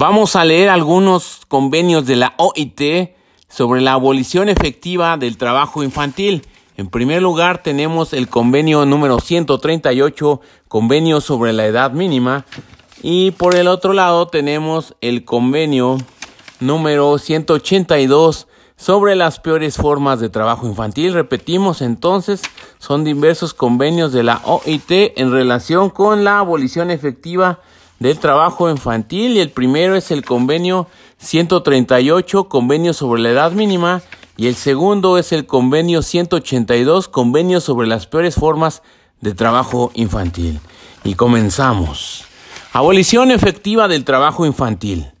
Vamos a leer algunos convenios de la OIT sobre la abolición efectiva del trabajo infantil. En primer lugar tenemos el convenio número 138, convenio sobre la edad mínima. Y por el otro lado tenemos el convenio número 182 sobre las peores formas de trabajo infantil. Repetimos entonces, son diversos convenios de la OIT en relación con la abolición efectiva del trabajo infantil y el primero es el convenio 138, convenio sobre la edad mínima, y el segundo es el convenio 182, convenio sobre las peores formas de trabajo infantil. Y comenzamos. Abolición efectiva del trabajo infantil.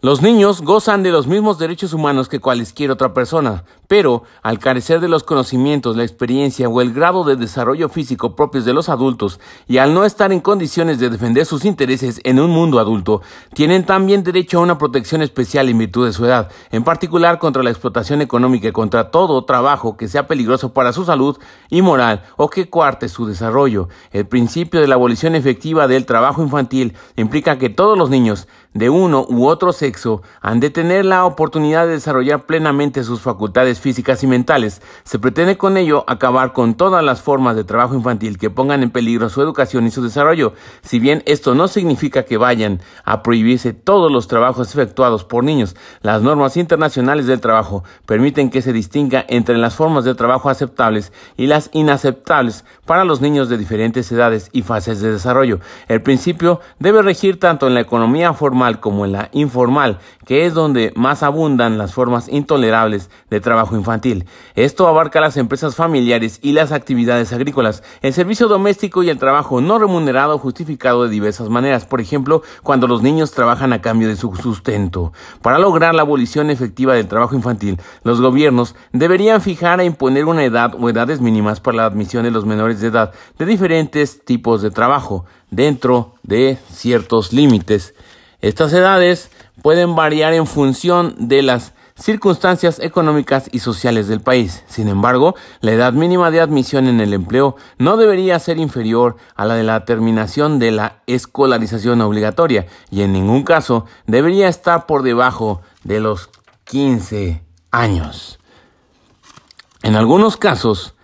Los niños gozan de los mismos derechos humanos que cualquier otra persona, pero al carecer de los conocimientos, la experiencia o el grado de desarrollo físico propios de los adultos y al no estar en condiciones de defender sus intereses en un mundo adulto, tienen también derecho a una protección especial en virtud de su edad, en particular contra la explotación económica y contra todo trabajo que sea peligroso para su salud y moral o que cuarte su desarrollo. El principio de la abolición efectiva del trabajo infantil implica que todos los niños de uno u otro sexo han de tener la oportunidad de desarrollar plenamente sus facultades físicas y mentales. Se pretende con ello acabar con todas las formas de trabajo infantil que pongan en peligro su educación y su desarrollo. Si bien esto no significa que vayan a prohibirse todos los trabajos efectuados por niños, las normas internacionales del trabajo permiten que se distinga entre las formas de trabajo aceptables y las inaceptables para los niños de diferentes edades y fases de desarrollo. El principio debe regir tanto en la economía formal como en la informal, que es donde más abundan las formas intolerables de trabajo infantil. Esto abarca las empresas familiares y las actividades agrícolas, el servicio doméstico y el trabajo no remunerado justificado de diversas maneras, por ejemplo, cuando los niños trabajan a cambio de su sustento. Para lograr la abolición efectiva del trabajo infantil, los gobiernos deberían fijar e imponer una edad o edades mínimas para la admisión de los menores de edad de diferentes tipos de trabajo, dentro de ciertos límites. Estas edades pueden variar en función de las circunstancias económicas y sociales del país. Sin embargo, la edad mínima de admisión en el empleo no debería ser inferior a la de la terminación de la escolarización obligatoria y en ningún caso debería estar por debajo de los 15 años. En algunos casos,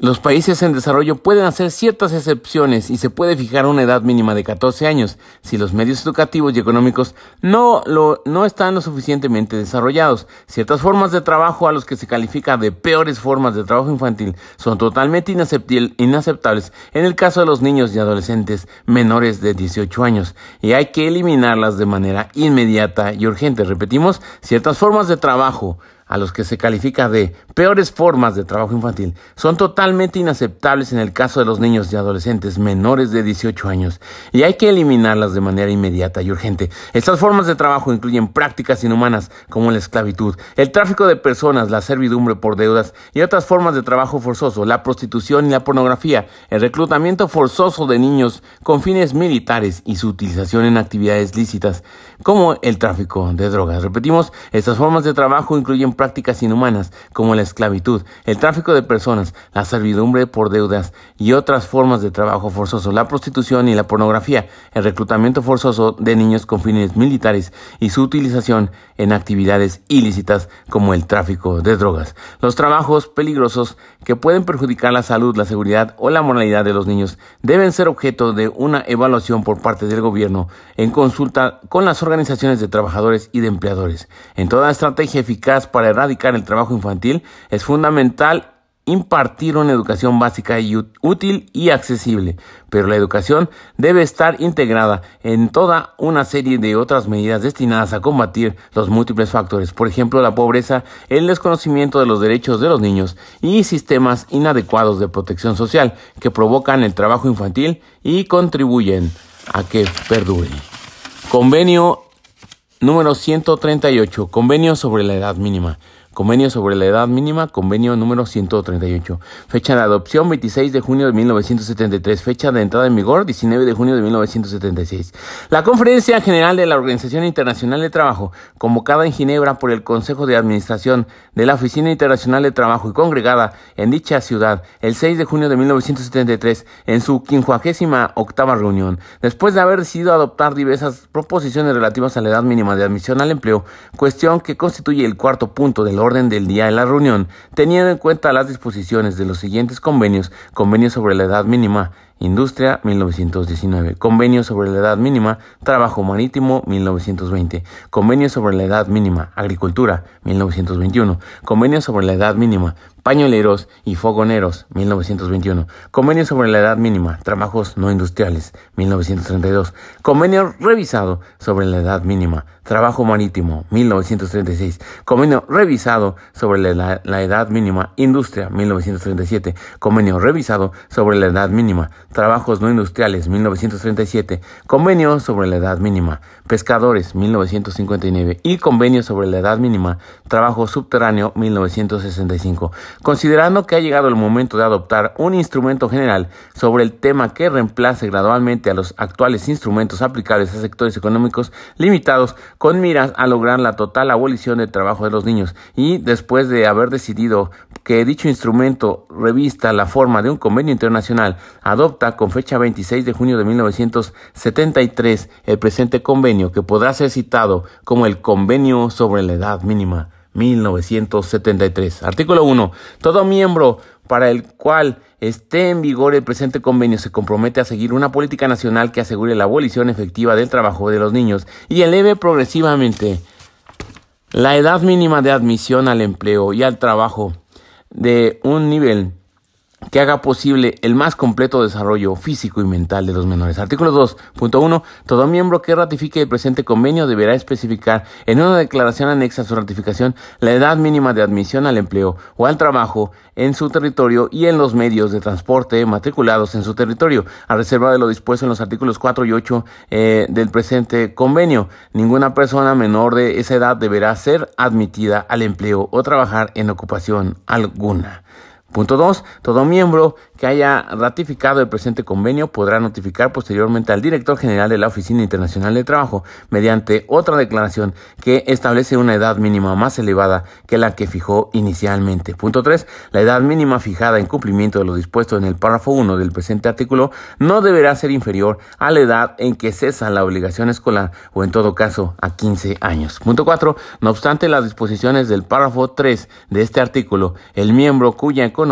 los países en desarrollo pueden hacer ciertas excepciones y se puede fijar una edad mínima de 14 años si los medios educativos y económicos no, lo, no están lo suficientemente desarrollados. Ciertas formas de trabajo a los que se califica de peores formas de trabajo infantil son totalmente inaceptables en el caso de los niños y adolescentes menores de 18 años y hay que eliminarlas de manera inmediata y urgente. Repetimos, ciertas formas de trabajo a los que se califica de peores formas de trabajo infantil son totalmente inaceptables en el caso de los niños y adolescentes menores de 18 años y hay que eliminarlas de manera inmediata y urgente. Estas formas de trabajo incluyen prácticas inhumanas como la esclavitud, el tráfico de personas, la servidumbre por deudas y otras formas de trabajo forzoso, la prostitución y la pornografía, el reclutamiento forzoso de niños con fines militares y su utilización en actividades lícitas como el tráfico de drogas. Repetimos, estas formas de trabajo incluyen prácticas inhumanas como la esclavitud, el tráfico de personas, la servidumbre por deudas y otras formas de trabajo forzoso, la prostitución y la pornografía, el reclutamiento forzoso de niños con fines militares y su utilización en actividades ilícitas como el tráfico de drogas. Los trabajos peligrosos que pueden perjudicar la salud, la seguridad o la moralidad de los niños deben ser objeto de una evaluación por parte del gobierno en consulta con las organizaciones de trabajadores y de empleadores. En toda estrategia eficaz para erradicar el trabajo infantil es fundamental impartir una educación básica y útil y accesible, pero la educación debe estar integrada en toda una serie de otras medidas destinadas a combatir los múltiples factores, por ejemplo, la pobreza, el desconocimiento de los derechos de los niños y sistemas inadecuados de protección social que provocan el trabajo infantil y contribuyen a que perdure. Convenio número 138, Convenio sobre la edad mínima. Convenio sobre la edad mínima, convenio número 138. Fecha de adopción 26 de junio de 1973. Fecha de entrada en vigor 19 de junio de 1976. La Conferencia General de la Organización Internacional de Trabajo, convocada en Ginebra por el Consejo de Administración de la Oficina Internacional de Trabajo y congregada en dicha ciudad el 6 de junio de 1973 en su 58 octava reunión, después de haber decidido adoptar diversas proposiciones relativas a la edad mínima de admisión al empleo, cuestión que constituye el cuarto punto del orden del día de la reunión, teniendo en cuenta las disposiciones de los siguientes convenios, convenio sobre la edad mínima, Industria 1919, Convenio sobre la edad mínima, Trabajo marítimo 1920, Convenio sobre la edad mínima, Agricultura 1921, Convenio sobre la edad mínima, Pañoleros y Fogoneros 1921, Convenio sobre la edad mínima, Trabajos no industriales 1932, Convenio revisado sobre la edad mínima, Trabajo marítimo 1936, Convenio revisado sobre la, edad mínima, Industria 1937, Convenio revisado sobre la edad mínima, Trabajos no industriales 1937, Convenio sobre la edad mínima, Pescadores 1959 y Convenio sobre la edad mínima, Trabajo subterráneo 1965. Considerando que ha llegado el momento de adoptar un instrumento general sobre el tema que reemplace gradualmente a los actuales instrumentos aplicables a sectores económicos limitados con miras a lograr la total abolición del trabajo de los niños. Y después de haber decidido que dicho instrumento revista la forma de un convenio internacional, adopta con fecha 26 de junio de 1973 el presente convenio que podrá ser citado como el Convenio sobre la Edad Mínima 1973. Artículo 1. Todo miembro para el cual esté en vigor el presente convenio se compromete a seguir una política nacional que asegure la abolición efectiva del trabajo de los niños y eleve progresivamente la edad mínima de admisión al empleo y al trabajo de un nivel que haga posible el más completo desarrollo físico y mental de los menores. Artículo 2.1. Todo miembro que ratifique el presente convenio deberá especificar en una declaración anexa a su ratificación la edad mínima de admisión al empleo o al trabajo en su territorio y en los medios de transporte matriculados en su territorio, a reserva de lo dispuesto en los artículos 4 y 8 eh, del presente convenio. Ninguna persona menor de esa edad deberá ser admitida al empleo o trabajar en ocupación alguna. Punto 2. Todo miembro que haya ratificado el presente convenio podrá notificar posteriormente al director general de la Oficina Internacional de Trabajo mediante otra declaración que establece una edad mínima más elevada que la que fijó inicialmente. Punto 3. La edad mínima fijada en cumplimiento de lo dispuesto en el párrafo 1 del presente artículo no deberá ser inferior a la edad en que cesa la obligación escolar o en todo caso a 15 años. Punto 4. No obstante las disposiciones del párrafo 3 de este artículo, el miembro cuya economía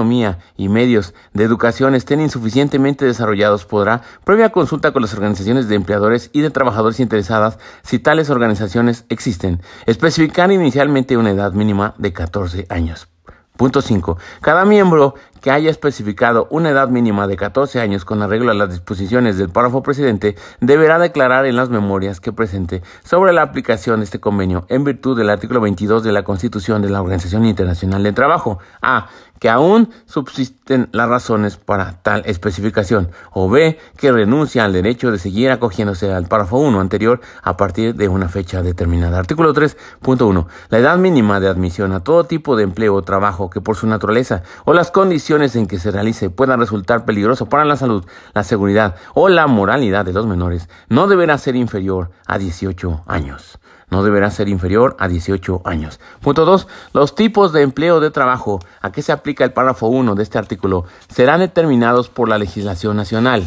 y medios de educación estén insuficientemente desarrollados podrá, previa consulta con las organizaciones de empleadores y de trabajadores interesadas, si tales organizaciones existen, especificar inicialmente una edad mínima de 14 años. Punto 5. Cada miembro que haya especificado una edad mínima de 14 años con arreglo a las disposiciones del párrafo presidente deberá declarar en las memorias que presente sobre la aplicación de este convenio en virtud del artículo 22 de la Constitución de la Organización Internacional de Trabajo. A que aún subsisten las razones para tal especificación, o B, que renuncia al derecho de seguir acogiéndose al párrafo 1 anterior a partir de una fecha determinada. Artículo 3.1. La edad mínima de admisión a todo tipo de empleo o trabajo que por su naturaleza o las condiciones en que se realice pueda resultar peligroso para la salud, la seguridad o la moralidad de los menores no deberá ser inferior a 18 años no deberá ser inferior a 18 años. Punto 2. Los tipos de empleo de trabajo a que se aplica el párrafo 1 de este artículo serán determinados por la legislación nacional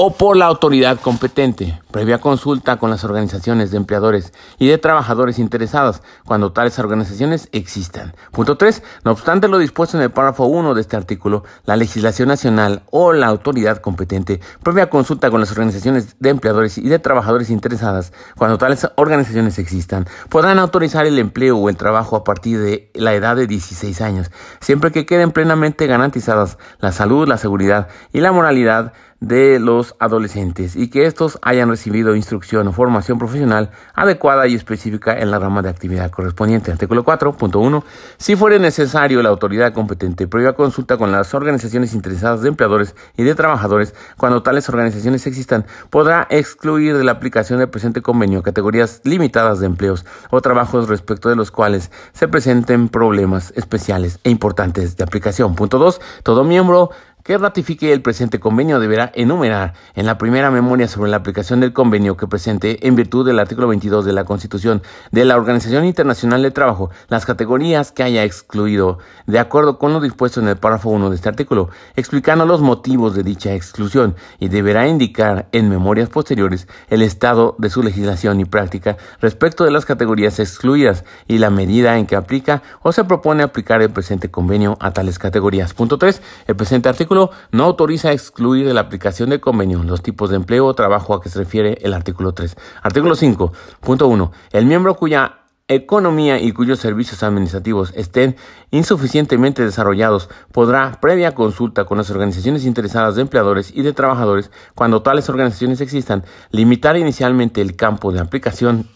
o por la autoridad competente, previa consulta con las organizaciones de empleadores y de trabajadores interesados, cuando tales organizaciones existan. Punto 3. No obstante lo dispuesto en el párrafo 1 de este artículo, la legislación nacional o la autoridad competente, previa consulta con las organizaciones de empleadores y de trabajadores interesadas, cuando tales organizaciones existan, podrán autorizar el empleo o el trabajo a partir de la edad de 16 años, siempre que queden plenamente garantizadas la salud, la seguridad y la moralidad de los adolescentes y que estos hayan recibido instrucción o formación profesional adecuada y específica en la rama de actividad correspondiente. Artículo 4.1. Si fuere necesario, la autoridad competente previa consulta con las organizaciones interesadas de empleadores y de trabajadores, cuando tales organizaciones existan, podrá excluir de la aplicación del presente convenio categorías limitadas de empleos o trabajos respecto de los cuales se presenten problemas especiales e importantes de aplicación. Punto 2. Todo miembro que ratifique el presente convenio deberá enumerar en la primera memoria sobre la aplicación del convenio que presente en virtud del artículo 22 de la Constitución de la Organización Internacional de Trabajo las categorías que haya excluido de acuerdo con lo dispuesto en el párrafo 1 de este artículo, explicando los motivos de dicha exclusión y deberá indicar en memorias posteriores el estado de su legislación y práctica respecto de las categorías excluidas y la medida en que aplica o se propone aplicar el presente convenio a tales categorías. Punto 3. El presente artículo no autoriza excluir de la aplicación del convenio los tipos de empleo o trabajo a que se refiere el artículo 3. Artículo 5.1. El miembro cuya economía y cuyos servicios administrativos estén insuficientemente desarrollados podrá, previa consulta con las organizaciones interesadas de empleadores y de trabajadores, cuando tales organizaciones existan, limitar inicialmente el campo de aplicación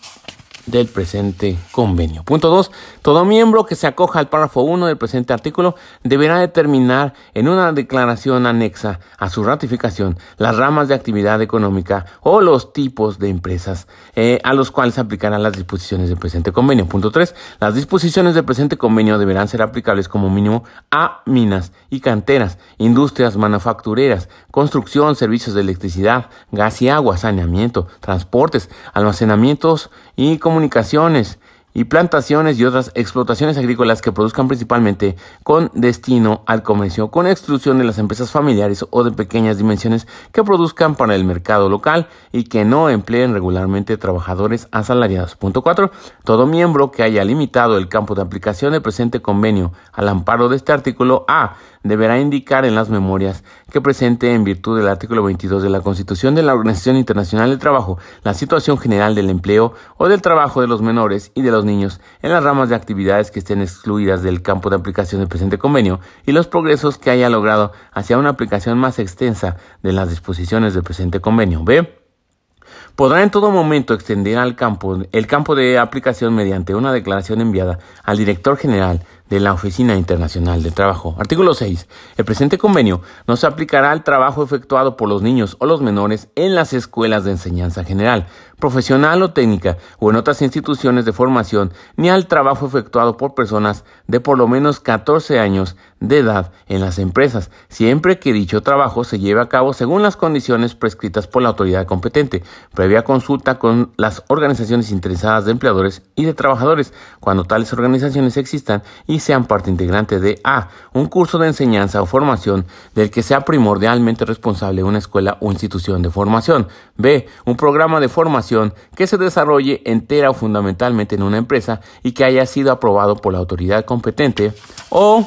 del presente convenio. Punto 2. Todo miembro que se acoja al párrafo 1 del presente artículo deberá determinar en una declaración anexa a su ratificación las ramas de actividad económica o los tipos de empresas eh, a los cuales se aplicarán las disposiciones del presente convenio. Punto 3. Las disposiciones del presente convenio deberán ser aplicables como mínimo a minas y canteras, industrias manufactureras, construcción, servicios de electricidad, gas y agua, saneamiento, transportes, almacenamientos y comunicaciones y plantaciones y otras explotaciones agrícolas que produzcan principalmente con destino al comercio, con exclusión de las empresas familiares o de pequeñas dimensiones que produzcan para el mercado local y que no empleen regularmente trabajadores asalariados. Punto 4. Todo miembro que haya limitado el campo de aplicación del presente convenio al amparo de este artículo A deberá indicar en las memorias que presente en virtud del artículo 22 de la Constitución de la Organización Internacional del Trabajo la situación general del empleo o del trabajo de los menores y de los niños en las ramas de actividades que estén excluidas del campo de aplicación del presente convenio y los progresos que haya logrado hacia una aplicación más extensa de las disposiciones del presente convenio. B podrá en todo momento extender al campo el campo de aplicación mediante una declaración enviada al director general de la Oficina Internacional de Trabajo. Artículo 6. El presente convenio no se aplicará al trabajo efectuado por los niños o los menores en las escuelas de enseñanza general, profesional o técnica o en otras instituciones de formación, ni al trabajo efectuado por personas de por lo menos 14 años de edad en las empresas, siempre que dicho trabajo se lleve a cabo según las condiciones prescritas por la autoridad competente, previa consulta con las organizaciones interesadas de empleadores y de trabajadores, cuando tales organizaciones existan y sean parte integrante de A. Un curso de enseñanza o formación del que sea primordialmente responsable una escuela o institución de formación. B. Un programa de formación que se desarrolle entera o fundamentalmente en una empresa y que haya sido aprobado por la autoridad competente. O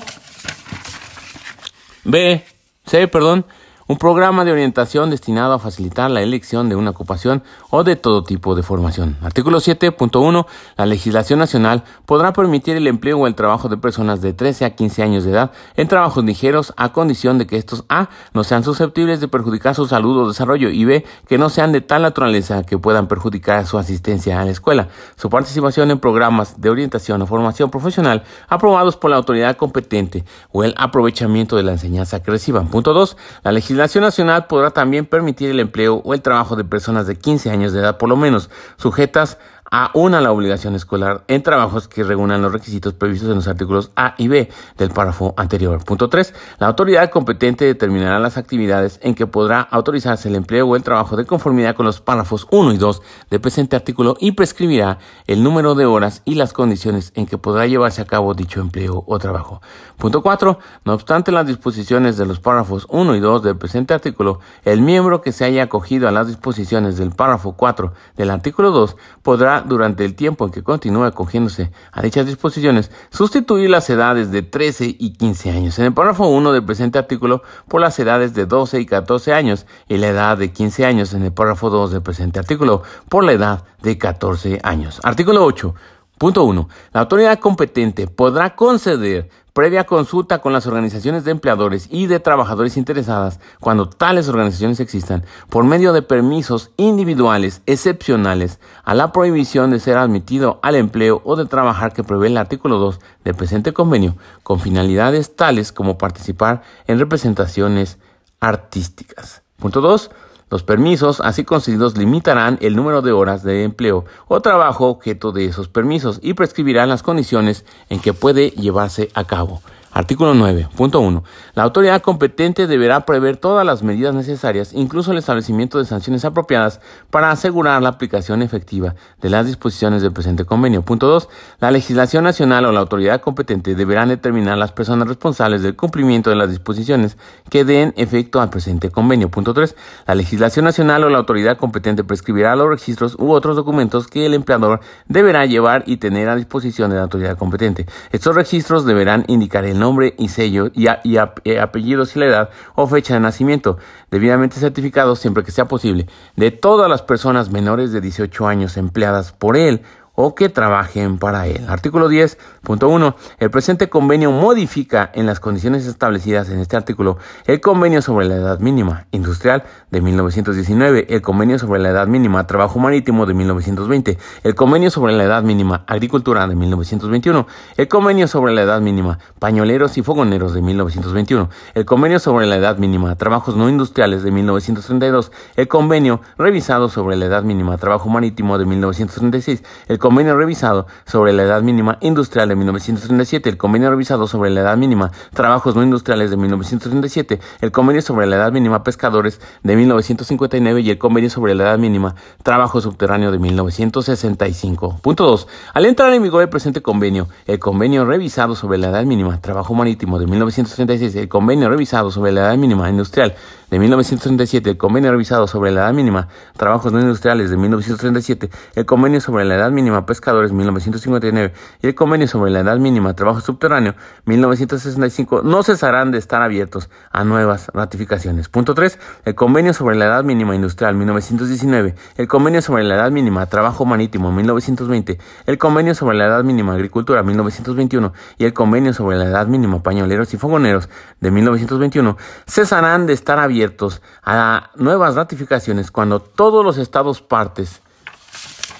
B. C, perdón un programa de orientación destinado a facilitar la elección de una ocupación o de todo tipo de formación. Artículo 7.1. La legislación nacional podrá permitir el empleo o el trabajo de personas de 13 a 15 años de edad en trabajos ligeros a condición de que estos A no sean susceptibles de perjudicar su salud o desarrollo y B que no sean de tal naturaleza que puedan perjudicar su asistencia a la escuela. Su participación en programas de orientación o formación profesional aprobados por la autoridad competente o el aprovechamiento de la enseñanza que reciban. Punto 2. La legislación nacional podrá también permitir el empleo o el trabajo de personas de 15 años de edad por lo menos, sujetas a una la obligación escolar en trabajos que regulan los requisitos previstos en los artículos A y B del párrafo anterior. Punto 3. La autoridad competente determinará las actividades en que podrá autorizarse el empleo o el trabajo de conformidad con los párrafos 1 y 2 del presente artículo y prescribirá el número de horas y las condiciones en que podrá llevarse a cabo dicho empleo o trabajo. Punto 4. No obstante las disposiciones de los párrafos 1 y 2 del presente artículo, el miembro que se haya acogido a las disposiciones del párrafo 4 del artículo 2 podrá durante el tiempo en que continúe acogiéndose a dichas disposiciones, sustituir las edades de 13 y 15 años en el párrafo 1 del presente artículo por las edades de 12 y 14 años y la edad de 15 años en el párrafo 2 del presente artículo por la edad de 14 años. Artículo 8. Punto 1. La autoridad competente podrá conceder previa consulta con las organizaciones de empleadores y de trabajadores interesadas, cuando tales organizaciones existan, por medio de permisos individuales excepcionales a la prohibición de ser admitido al empleo o de trabajar que prevé el artículo 2 del presente convenio, con finalidades tales como participar en representaciones artísticas. Punto 2. Los permisos así concedidos limitarán el número de horas de empleo o trabajo objeto de esos permisos y prescribirán las condiciones en que puede llevarse a cabo. Artículo 9.1. La autoridad competente deberá prever todas las medidas necesarias, incluso el establecimiento de sanciones apropiadas, para asegurar la aplicación efectiva de las disposiciones del presente convenio. Punto 2. La legislación nacional o la autoridad competente deberán determinar las personas responsables del cumplimiento de las disposiciones que den efecto al presente convenio. Punto 3. La legislación nacional o la autoridad competente prescribirá los registros u otros documentos que el empleador deberá llevar y tener a disposición de la autoridad competente. Estos registros deberán indicar el nombre y sello y, eh, apellidos y la edad o fecha de nacimiento, debidamente certificados siempre que sea posible, de todas las personas menores de 18 años empleadas por él o que trabajen para él. Artículo 10.1. El presente convenio modifica en las condiciones establecidas en este artículo el convenio sobre la edad mínima industrial de 1919, el convenio sobre la edad mínima trabajo marítimo de 1920, el convenio sobre la edad mínima agricultura de 1921, el convenio sobre la edad mínima pañoleros y fogoneros de 1921, el convenio sobre la edad mínima trabajos no industriales de 1932, el convenio revisado sobre la edad mínima trabajo marítimo de 1936, el convenio revisado sobre la edad mínima industrial de 1937, el convenio revisado sobre la edad mínima trabajos no industriales de 1937, el convenio sobre la edad mínima pescadores de 1959 y el convenio sobre la edad mínima trabajo subterráneo de 1965. Punto 2. Al entrar en vigor el presente convenio, el convenio revisado sobre la edad mínima trabajo marítimo de 1936, el convenio revisado sobre la edad mínima industrial de 1937, el convenio revisado sobre la edad mínima trabajos no industriales de 1937, el convenio sobre la edad mínima pescadores 1959 y el convenio sobre la edad mínima trabajo subterráneo 1965 no cesarán de estar abiertos a nuevas ratificaciones. Punto 3. El convenio sobre la edad mínima industrial 1919, el convenio sobre la edad mínima trabajo marítimo 1920, el convenio sobre la edad mínima agricultura 1921 y el convenio sobre la edad mínima pañoleros y fogoneros de 1921 cesarán de estar abiertos a nuevas ratificaciones cuando todos los estados partes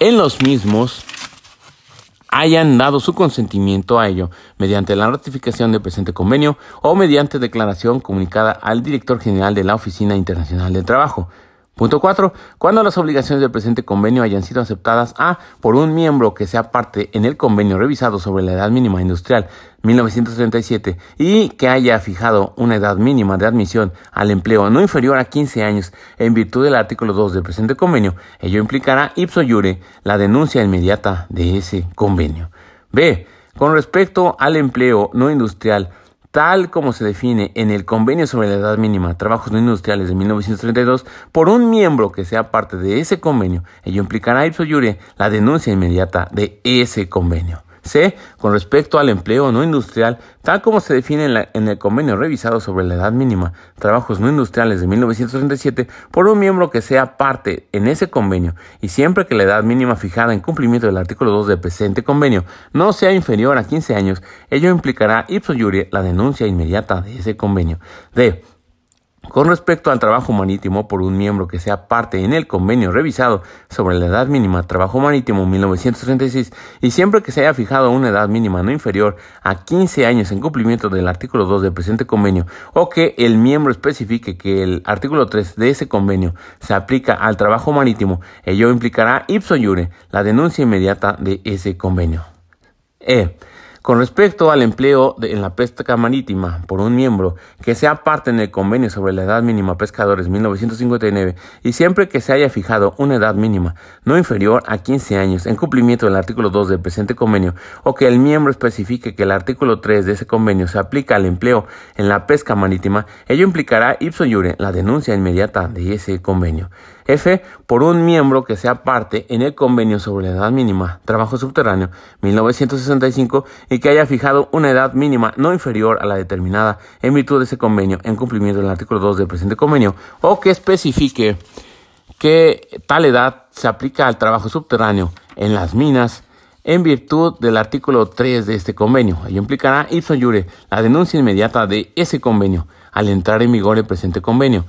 en los mismos hayan dado su consentimiento a ello mediante la ratificación del presente convenio o mediante declaración comunicada al director general de la Oficina Internacional del Trabajo. Punto 4. Cuando las obligaciones del presente convenio hayan sido aceptadas A por un miembro que sea parte en el convenio revisado sobre la edad mínima industrial 1937 y que haya fijado una edad mínima de admisión al empleo no inferior a 15 años en virtud del artículo 2 del presente convenio, ello implicará ipso iure la denuncia inmediata de ese convenio. B. Con respecto al empleo no industrial tal como se define en el Convenio sobre la Edad Mínima, Trabajos No Industriales de 1932, por un miembro que sea parte de ese convenio. Ello implicará ipso iure la denuncia inmediata de ese convenio. C. Con respecto al empleo no industrial, tal como se define en, el convenio revisado sobre la edad mínima, trabajos no industriales de 1937, por un miembro que sea parte en ese convenio, y siempre que la edad mínima fijada en cumplimiento del artículo 2 del presente convenio no sea inferior a 15 años, ello implicará ipso iure la denuncia inmediata de ese convenio. D. Con respecto al trabajo marítimo por un miembro que sea parte en el convenio revisado sobre la edad mínima trabajo marítimo 1936 y siempre que se haya fijado una edad mínima no inferior a 15 años en cumplimiento del artículo 2 del presente convenio o que el miembro especifique que el artículo 3 de ese convenio se aplica al trabajo marítimo, ello implicará ipso iure la denuncia inmediata de ese convenio. E. Con respecto al empleo en la pesca marítima por un miembro que sea parte en el convenio sobre la edad mínima pescadores 1959 y siempre que se haya fijado una edad mínima no inferior a 15 años en cumplimiento del artículo 2 del presente convenio o que el miembro especifique que el artículo 3 de ese convenio se aplica al empleo en la pesca marítima, ello implicará ipso iure la denuncia inmediata de ese convenio. F. Por un miembro que sea parte en el convenio sobre la edad mínima, trabajo subterráneo, 1965, y que haya fijado una edad mínima no inferior a la determinada en virtud de ese convenio en cumplimiento del artículo 2 del presente convenio, o que especifique que tal edad se aplica al trabajo subterráneo en las minas en virtud del artículo 3 de este convenio. Ello implicará ipso jure la denuncia inmediata de ese convenio al entrar en vigor el presente convenio.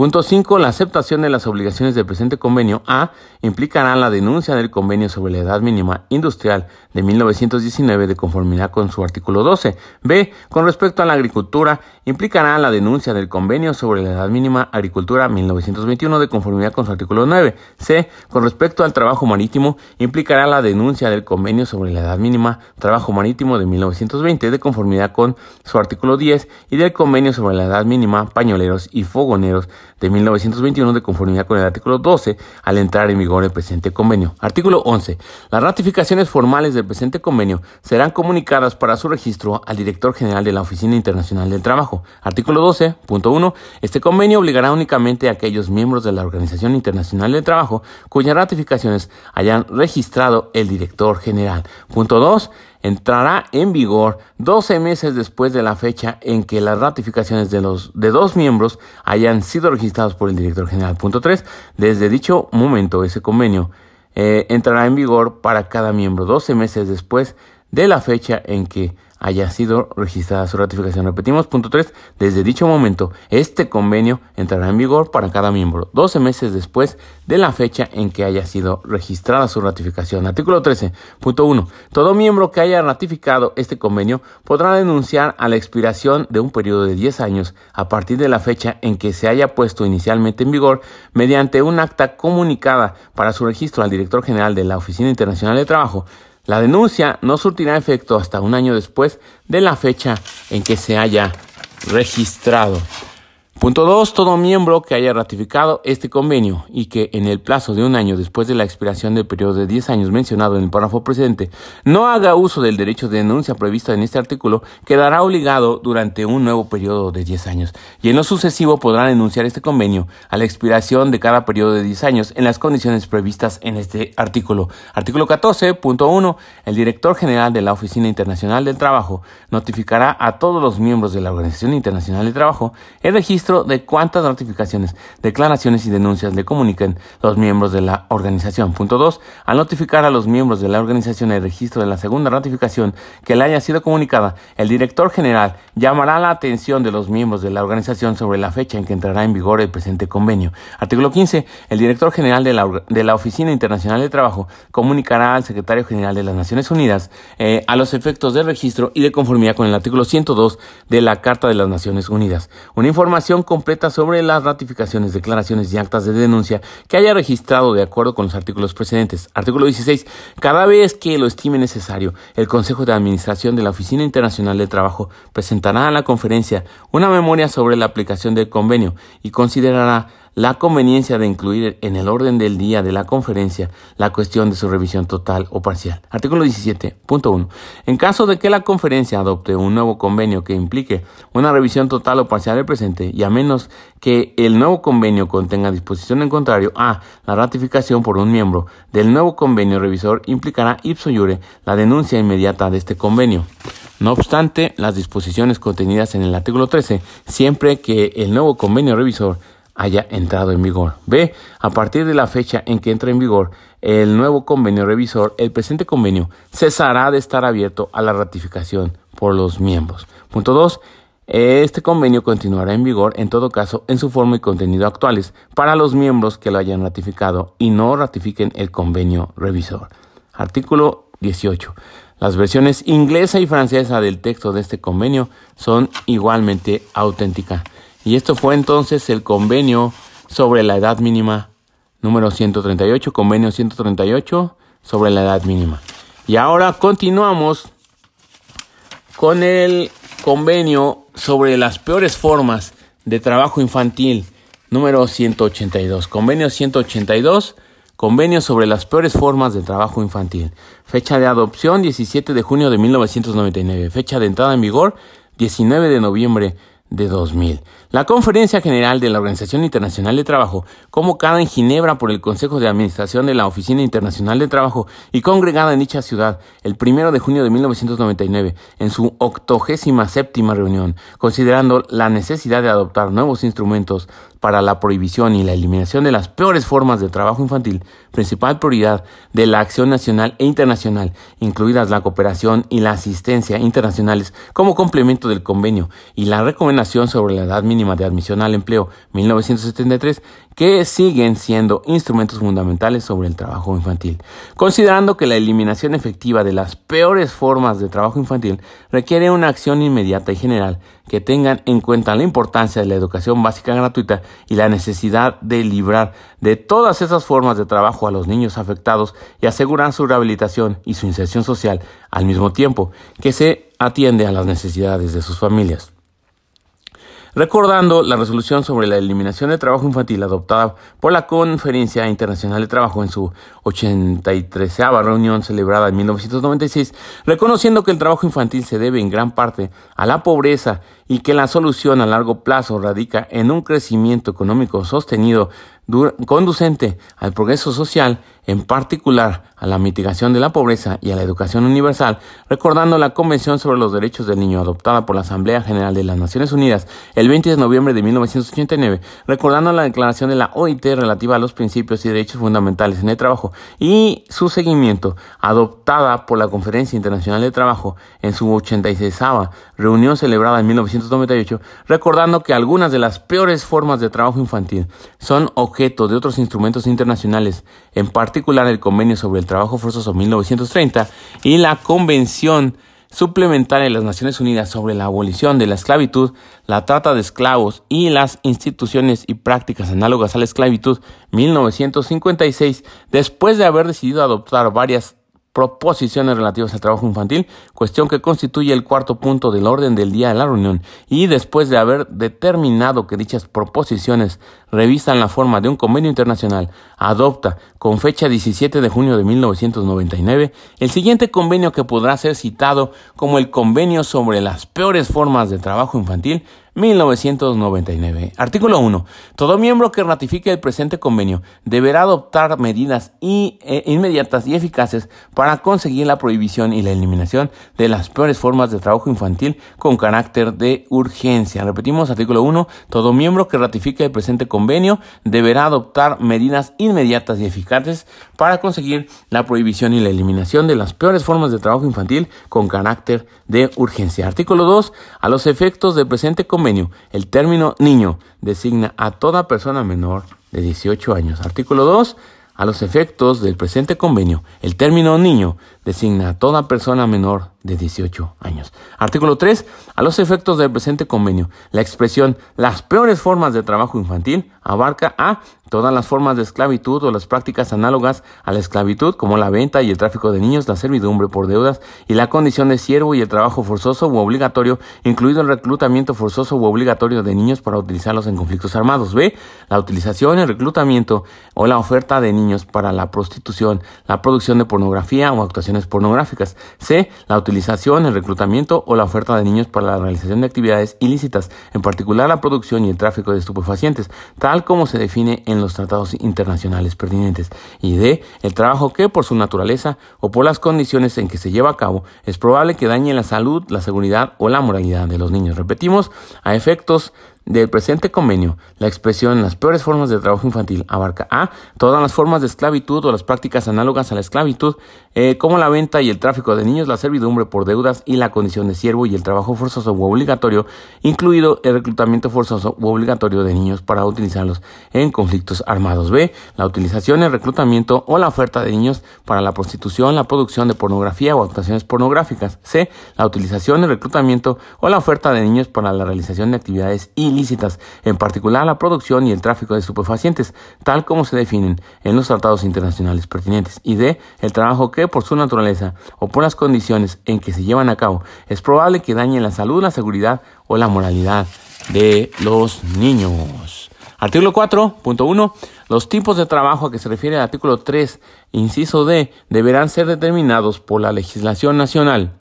Punto 5. La aceptación de las obligaciones del presente convenio A implicará la denuncia del convenio sobre la edad mínima industrial de 1919 de conformidad con su artículo 12. B. Con respecto a la agricultura, implicará la denuncia del convenio sobre la edad mínima agricultura 1921 de conformidad con su artículo 9. C. Con respecto al trabajo marítimo, implicará la denuncia del convenio sobre la edad mínima trabajo marítimo de 1920 de conformidad con su artículo 10 y del convenio sobre la edad mínima pañoleros y fogoneros de 1921 de conformidad con el artículo 12 al entrar en vigor el presente convenio. Artículo 11. Las ratificaciones formales del presente convenio serán comunicadas para su registro al director general de la Oficina Internacional del Trabajo. Artículo 12.1. Este convenio obligará únicamente a aquellos miembros de la Organización Internacional del Trabajo cuyas ratificaciones hayan registrado el director general. Punto 2 entrará en vigor 12 meses después de la fecha en que las ratificaciones de los de dos miembros hayan sido registrados por el director general. Punto 3. Desde dicho momento, ese convenio eh, entrará en vigor para cada miembro 12 meses después de la fecha en que haya sido registrada su ratificación. Repetimos, punto 3, desde dicho momento, este convenio entrará en vigor para cada miembro, 12 meses después de la fecha en que haya sido registrada su ratificación. Artículo 13, punto 1, todo miembro que haya ratificado este convenio podrá denunciar a la expiración de un periodo de 10 años a partir de la fecha en que se haya puesto inicialmente en vigor mediante un acta comunicada para su registro al director general de la Oficina Internacional de Trabajo la denuncia no surtirá efecto hasta un año después de la fecha en que se haya registrado. Punto 2. Todo miembro que haya ratificado este convenio y que en el plazo de un año después de la expiración del periodo de 10 años mencionado en el párrafo precedente no haga uso del derecho de denuncia previsto en este artículo quedará obligado durante un nuevo periodo de 10 años y en lo sucesivo podrá denunciar este convenio a la expiración de cada periodo de 10 años en las condiciones previstas en este artículo. Artículo 14.1. El director general de la Oficina Internacional del Trabajo notificará a todos los miembros de la Organización Internacional del Trabajo el registro de cuántas notificaciones, declaraciones y denuncias le comuniquen los miembros de la organización. Punto 2. Al notificar a los miembros de la organización el registro de la segunda ratificación que le haya sido comunicada, el director general llamará la atención de los miembros de la organización sobre la fecha en que entrará en vigor el presente convenio. Artículo 15. El director general de la, de la Oficina Internacional de Trabajo comunicará al secretario general de las Naciones Unidas eh, a los efectos del registro y de conformidad con el artículo 102 de la Carta de las Naciones Unidas. Una información completa sobre las ratificaciones, declaraciones y actas de denuncia que haya registrado de acuerdo con los artículos precedentes. Artículo 16. Cada vez que lo estime necesario, el Consejo de Administración de la Oficina Internacional de Trabajo presentará a la conferencia una memoria sobre la aplicación del convenio y considerará la conveniencia de incluir en el orden del día de la conferencia la cuestión de su revisión total o parcial. Artículo 17.1. En caso de que la conferencia adopte un nuevo convenio que implique una revisión total o parcial del presente y a menos que el nuevo convenio contenga disposición en contrario a la ratificación por un miembro del nuevo convenio revisor implicará ipso iure la denuncia inmediata de este convenio. No obstante, las disposiciones contenidas en el artículo 13, siempre que el nuevo convenio revisor haya entrado en vigor. B. A partir de la fecha en que entra en vigor el nuevo convenio revisor, el presente convenio cesará de estar abierto a la ratificación por los miembros. Punto 2. Este convenio continuará en vigor en todo caso en su forma y contenido actuales para los miembros que lo hayan ratificado y no ratifiquen el convenio revisor. Artículo 18. Las versiones inglesa y francesa del texto de este convenio son igualmente auténticas. Y esto fue entonces el convenio sobre la edad mínima número 138, convenio 138 sobre la edad mínima. Y ahora continuamos con el convenio sobre las peores formas de trabajo infantil número 182. Convenio 182, convenio sobre las peores formas de trabajo infantil. Fecha de adopción 17 de junio de 1999. Fecha de entrada en vigor 19 de noviembre de 2000. La Conferencia General de la Organización Internacional de Trabajo, convocada en Ginebra por el Consejo de Administración de la Oficina Internacional de Trabajo y congregada en dicha ciudad el primero de junio de 1999 en su octogésima séptima reunión, considerando la necesidad de adoptar nuevos instrumentos para la prohibición y la eliminación de las peores formas de trabajo infantil, principal prioridad de la acción nacional e internacional, incluidas la cooperación y la asistencia internacionales como complemento del convenio y la recomendación sobre la edad mínima de admisión al empleo 1973, que siguen siendo instrumentos fundamentales sobre el trabajo infantil. Considerando que la eliminación efectiva de las peores formas de trabajo infantil requiere una acción inmediata y general que tengan en cuenta la importancia de la educación básica gratuita y la necesidad de librar de todas esas formas de trabajo a los niños afectados y asegurar su rehabilitación y su inserción social al mismo tiempo que se atiende a las necesidades de sus familias. Recordando la resolución sobre la eliminación del trabajo infantil adoptada por la Conferencia Internacional de Trabajo en su 83 reunión celebrada en 1996, reconociendo que el trabajo infantil se debe en gran parte a la pobreza y que la solución a largo plazo radica en un crecimiento económico sostenido conducente al progreso social, en particular a la mitigación de la pobreza y a la educación universal, recordando la Convención sobre los Derechos del Niño adoptada por la Asamblea General de las Naciones Unidas el 20 de noviembre de 1989, recordando la declaración de la OIT relativa a los principios y derechos fundamentales en el trabajo y su seguimiento, adoptada por la Conferencia Internacional de Trabajo en su 86 reunión celebrada en 1998, recordando que algunas de las peores formas de trabajo infantil son de otros instrumentos internacionales, en particular el Convenio sobre el Trabajo Forzoso 1930 y la Convención Suplementaria de las Naciones Unidas sobre la abolición de la esclavitud, la trata de esclavos y las instituciones y prácticas análogas a la esclavitud 1956, después de haber decidido adoptar varias proposiciones relativas al trabajo infantil, cuestión que constituye el cuarto punto del orden del día de la reunión, y después de haber determinado que dichas proposiciones revisan la forma de un convenio internacional, adopta con fecha 17 de junio de 1999 el siguiente convenio que podrá ser citado como el convenio sobre las peores formas de trabajo infantil 1999. Artículo 1. Todo miembro que ratifique el presente convenio deberá adoptar medidas e inmediatas y eficaces para conseguir la prohibición y la eliminación de las peores formas de trabajo infantil con carácter de urgencia. Repetimos, artículo 1. Todo miembro que ratifique el presente convenio deberá adoptar medidas inmediatas y eficaces para conseguir la prohibición y la eliminación de las peores formas de trabajo infantil con carácter de urgencia. Artículo 2. A los efectos del presente convenio el término niño designa a toda persona menor de 18 años. Artículo 2. A los efectos del presente convenio, el término niño designa a toda persona menor de 18 años. Artículo 3. A los efectos del presente convenio, la expresión las peores formas de trabajo infantil abarca a todas las formas de esclavitud o las prácticas análogas a la esclavitud, como la venta y el tráfico de niños, la servidumbre por deudas y la condición de siervo y el trabajo forzoso u obligatorio, incluido el reclutamiento forzoso u obligatorio de niños para utilizarlos en conflictos armados. B. La utilización, el reclutamiento o la oferta de niños para la prostitución, la producción de pornografía o pornográficas. C. La utilización, el reclutamiento o la oferta de niños para la realización de actividades ilícitas, en particular la producción y el tráfico de estupefacientes, tal como se define en los tratados internacionales pertinentes, y D, el trabajo que por su naturaleza o por las condiciones en que se lleva a cabo es probable que dañe la salud, la seguridad o la moralidad de los niños. Repetimos, a efectos del presente convenio, la expresión las peores formas de trabajo infantil abarca a todas las formas de esclavitud o las prácticas análogas a la esclavitud, eh, como la venta y el tráfico de niños, la servidumbre por deudas y la condición de siervo y el trabajo forzoso u obligatorio, incluido el reclutamiento forzoso u obligatorio de niños para utilizarlos en conflictos armados. B. La utilización, el reclutamiento o la oferta de niños para la prostitución, la producción de pornografía o actuaciones pornográficas. C. La utilización, el reclutamiento o la oferta de niños para la realización de actividades ilícitas en particular la producción y el tráfico de estupefacientes, tal como se definen en los tratados internacionales pertinentes, y de el trabajo que por su naturaleza o por las condiciones en que se llevan a cabo es probable que dañe la salud, la seguridad o la moralidad de los niños. Artículo 4.1. Los tipos de trabajo a que se refiere el artículo 3, inciso D, deberán ser determinados por la legislación nacional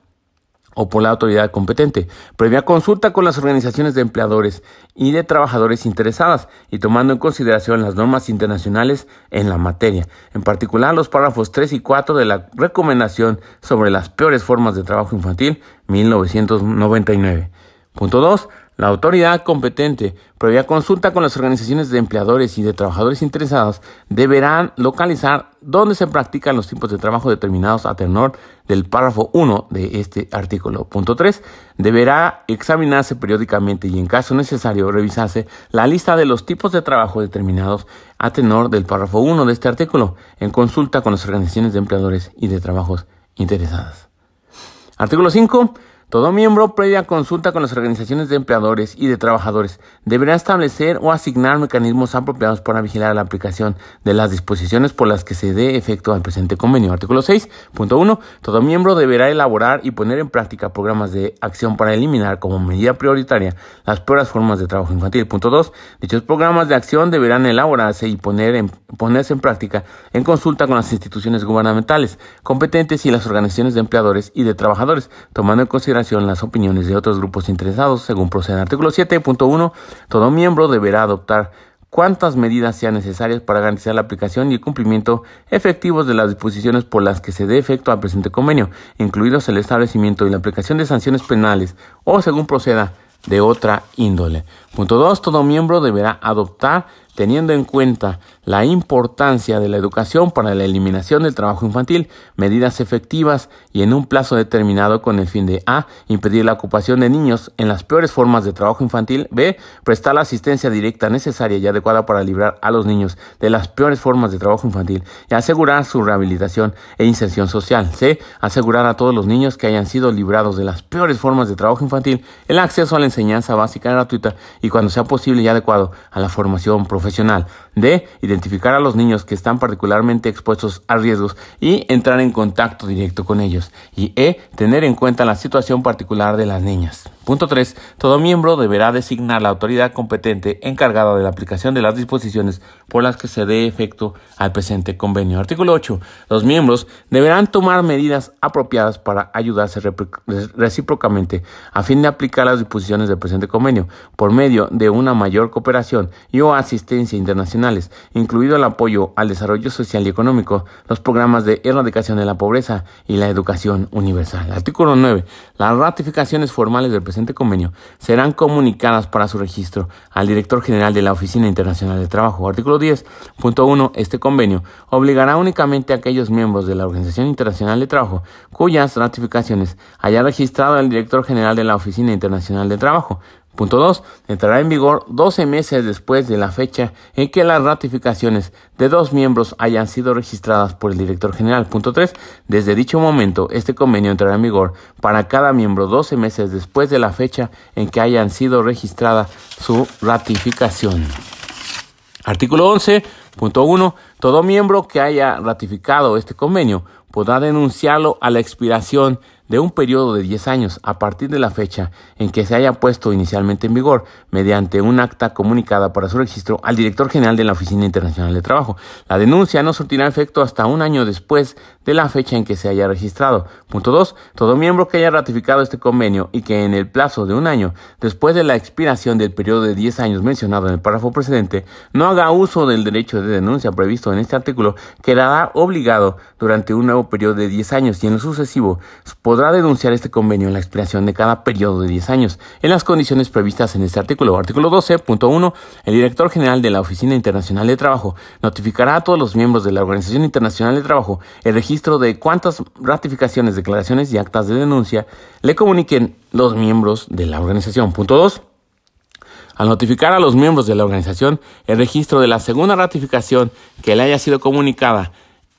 o por la autoridad competente, previa consulta con las organizaciones de empleadores y de trabajadores interesadas y tomando en consideración las normas internacionales en la materia, en particular los párrafos 3 y 4 de la Recomendación sobre las peores formas de trabajo infantil 1999. Punto 2. La autoridad competente, previa consulta con las organizaciones de empleadores y de trabajadores interesados, deberán localizar dónde se practican los tipos de trabajo determinados a tenor del párrafo 1 de este artículo. Punto 3. Deberá examinarse periódicamente y en caso necesario revisarse la lista de los tipos de trabajo determinados a tenor del párrafo 1 de este artículo en consulta con las organizaciones de empleadores y de trabajos interesadas. Artículo 5. Todo miembro, previa consulta con las organizaciones de empleadores y de trabajadores, deberá establecer o asignar mecanismos apropiados para vigilar la aplicación de las disposiciones por las que se dé efecto al presente convenio. Artículo 6.1. Todo miembro deberá elaborar y poner en práctica programas de acción para eliminar como medida prioritaria las peores formas de trabajo infantil. Punto 2. Dichos programas de acción deberán elaborarse y poner en, ponerse en práctica en consulta con las instituciones gubernamentales competentes y las organizaciones de empleadores y de trabajadores, tomando en consideración las opiniones de otros grupos interesados, según procede. Artículo 7.1. Todo miembro deberá adoptar cuantas medidas sean necesarias para garantizar la aplicación y el cumplimiento efectivos de las disposiciones por las que se dé efecto al presente convenio, incluidos el establecimiento y la aplicación de sanciones penales o, según proceda, de otra índole. Punto 2. Todo miembro deberá adoptar teniendo en cuenta la importancia de la educación para la eliminación del trabajo infantil, medidas efectivas y en un plazo determinado con el fin de A. impedir la ocupación de niños en las peores formas de trabajo infantil, B. prestar la asistencia directa necesaria y adecuada para librar a los niños de las peores formas de trabajo infantil y asegurar su rehabilitación e inserción social, C. asegurar a todos los niños que hayan sido librados de las peores formas de trabajo infantil el acceso a la enseñanza básica gratuita y cuando sea posible y adecuado a la formación profesional de identificar a los niños que están particularmente expuestos a riesgos y entrar en contacto directo con ellos. Y E. Tener en cuenta la situación particular de las niñas. Punto 3. Todo miembro deberá designar la autoridad competente encargada de la aplicación de las disposiciones por las que se dé efecto al presente convenio. Artículo 8. Los miembros deberán tomar medidas apropiadas para ayudarse recíprocamente a fin de aplicar las disposiciones del presente convenio por medio de una mayor cooperación y o asistencia internacionales, incluido el apoyo al desarrollo social y económico, los programas de erradicación de la pobreza y la educación universal. Artículo 9. Las ratificaciones formales del presente convenio serán comunicadas para su registro al director general de la Oficina Internacional de Trabajo. Artículo 10.1. Este convenio obligará únicamente a aquellos miembros de la Organización Internacional de Trabajo cuyas ratificaciones haya registrado el director general de la Oficina Internacional de Trabajo Punto 2. Entrará en vigor 12 meses después de la fecha en que las ratificaciones de dos miembros hayan sido registradas por el director general. Punto 3. Desde dicho momento, este convenio entrará en vigor para cada miembro 12 meses después de la fecha en que hayan sido registrada su ratificación. Artículo 11.1. Todo miembro que haya ratificado este convenio podrá denunciarlo a la expiración de un periodo de 10 años a partir de la fecha en que se haya puesto inicialmente en vigor mediante un acta comunicada para su registro al director general de la Oficina Internacional de Trabajo. La denuncia no surtirá efecto hasta un año después de la fecha en que se haya registrado. Punto 2. Todo miembro que haya ratificado este convenio y que en el plazo de un año después de la expiración del periodo de 10 años mencionado en el párrafo precedente no haga uso del derecho de denuncia previsto en este artículo quedará obligado durante un nuevo periodo de 10 años y en lo sucesivo podrá denunciar este convenio en la expiración de cada periodo de 10 años, en las condiciones previstas en este artículo. Artículo 12.1. El director general de la Oficina Internacional de Trabajo notificará a todos los miembros de la Organización Internacional de Trabajo el registro de cuántas ratificaciones, declaraciones y actas de denuncia le comuniquen los miembros de la organización. Punto 2. Al notificar a los miembros de la organización el registro de la segunda ratificación que le haya sido comunicada,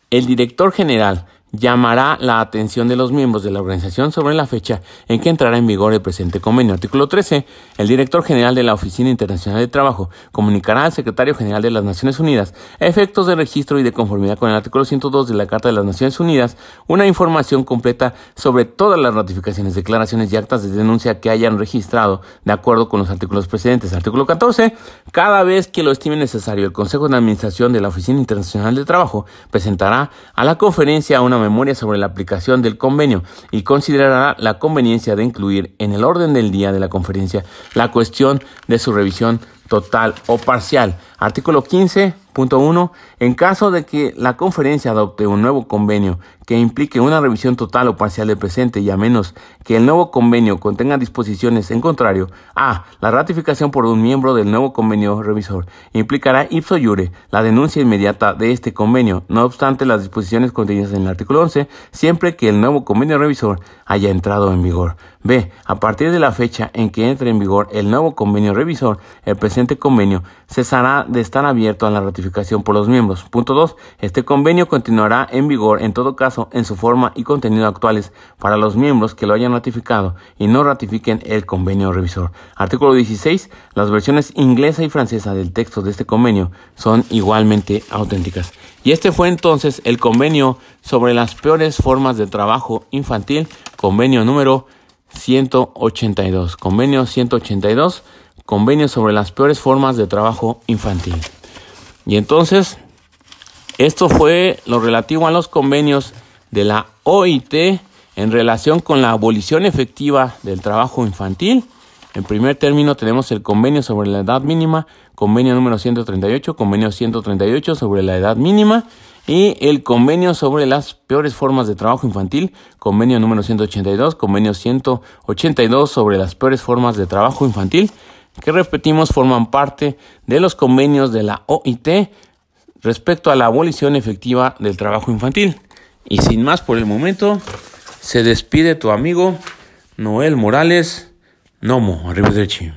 el director general llamará la atención de los miembros de la organización sobre la fecha en que entrará en vigor el presente convenio. Artículo 13. El director general de la Oficina Internacional de Trabajo comunicará al secretario general de las Naciones Unidas efectos de registro y de conformidad con el artículo 102 de la Carta de las Naciones Unidas una información completa sobre todas las ratificaciones, declaraciones y actas de denuncia que hayan registrado de acuerdo con los artículos precedentes. Artículo 14. Cada vez que lo estime necesario, el Consejo de Administración de la Oficina Internacional de Trabajo presentará a la conferencia una memoria sobre la aplicación del convenio y considerará la conveniencia de incluir en el orden del día de la conferencia la cuestión de su revisión total o parcial. Artículo 15.1. En caso de que la conferencia adopte un nuevo convenio que implique una revisión total o parcial del presente y a menos que el nuevo convenio contenga disposiciones en contrario a la ratificación por un miembro del nuevo convenio revisor, implicará ipso iure la denuncia inmediata de este convenio, no obstante las disposiciones contenidas en el artículo 11, siempre que el nuevo convenio revisor haya entrado en vigor. B. A partir de la fecha en que entre en vigor el nuevo convenio revisor, el presente convenio cesará de estar abierto a la ratificación por los miembros. Punto 2. Este convenio continuará en vigor en todo caso en su forma y contenido actuales para los miembros que lo hayan ratificado y no ratifiquen el convenio revisor. Artículo 16. Las versiones inglesa y francesa del texto de este convenio son igualmente auténticas. Y este fue entonces el convenio sobre las peores formas de trabajo infantil, convenio número 182. Convenio 182, convenio sobre las peores formas de trabajo infantil. Y entonces, esto fue lo relativo a los convenios de la OIT en relación con la abolición efectiva del trabajo infantil. En primer término tenemos el convenio sobre la edad mínima, convenio número 138, convenio 138 sobre la edad mínima y el convenio sobre las peores formas de trabajo infantil, convenio número 182, convenio 182 sobre las peores formas de trabajo infantil, que repetimos forman parte de los convenios de la OIT respecto a la abolición efectiva del trabajo infantil. Y sin más por el momento, se despide tu amigo Noel Morales. Nomo, arrivederci.